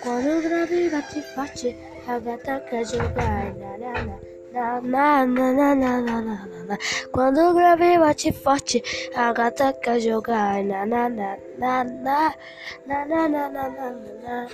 Quando o grave bate forte, a gata quer jogar. Na, na, na, na, na, na, na, na. Quando o grave bate forte, a gata quer jogar. Na, na, na, na, na, na, na, na, na, na.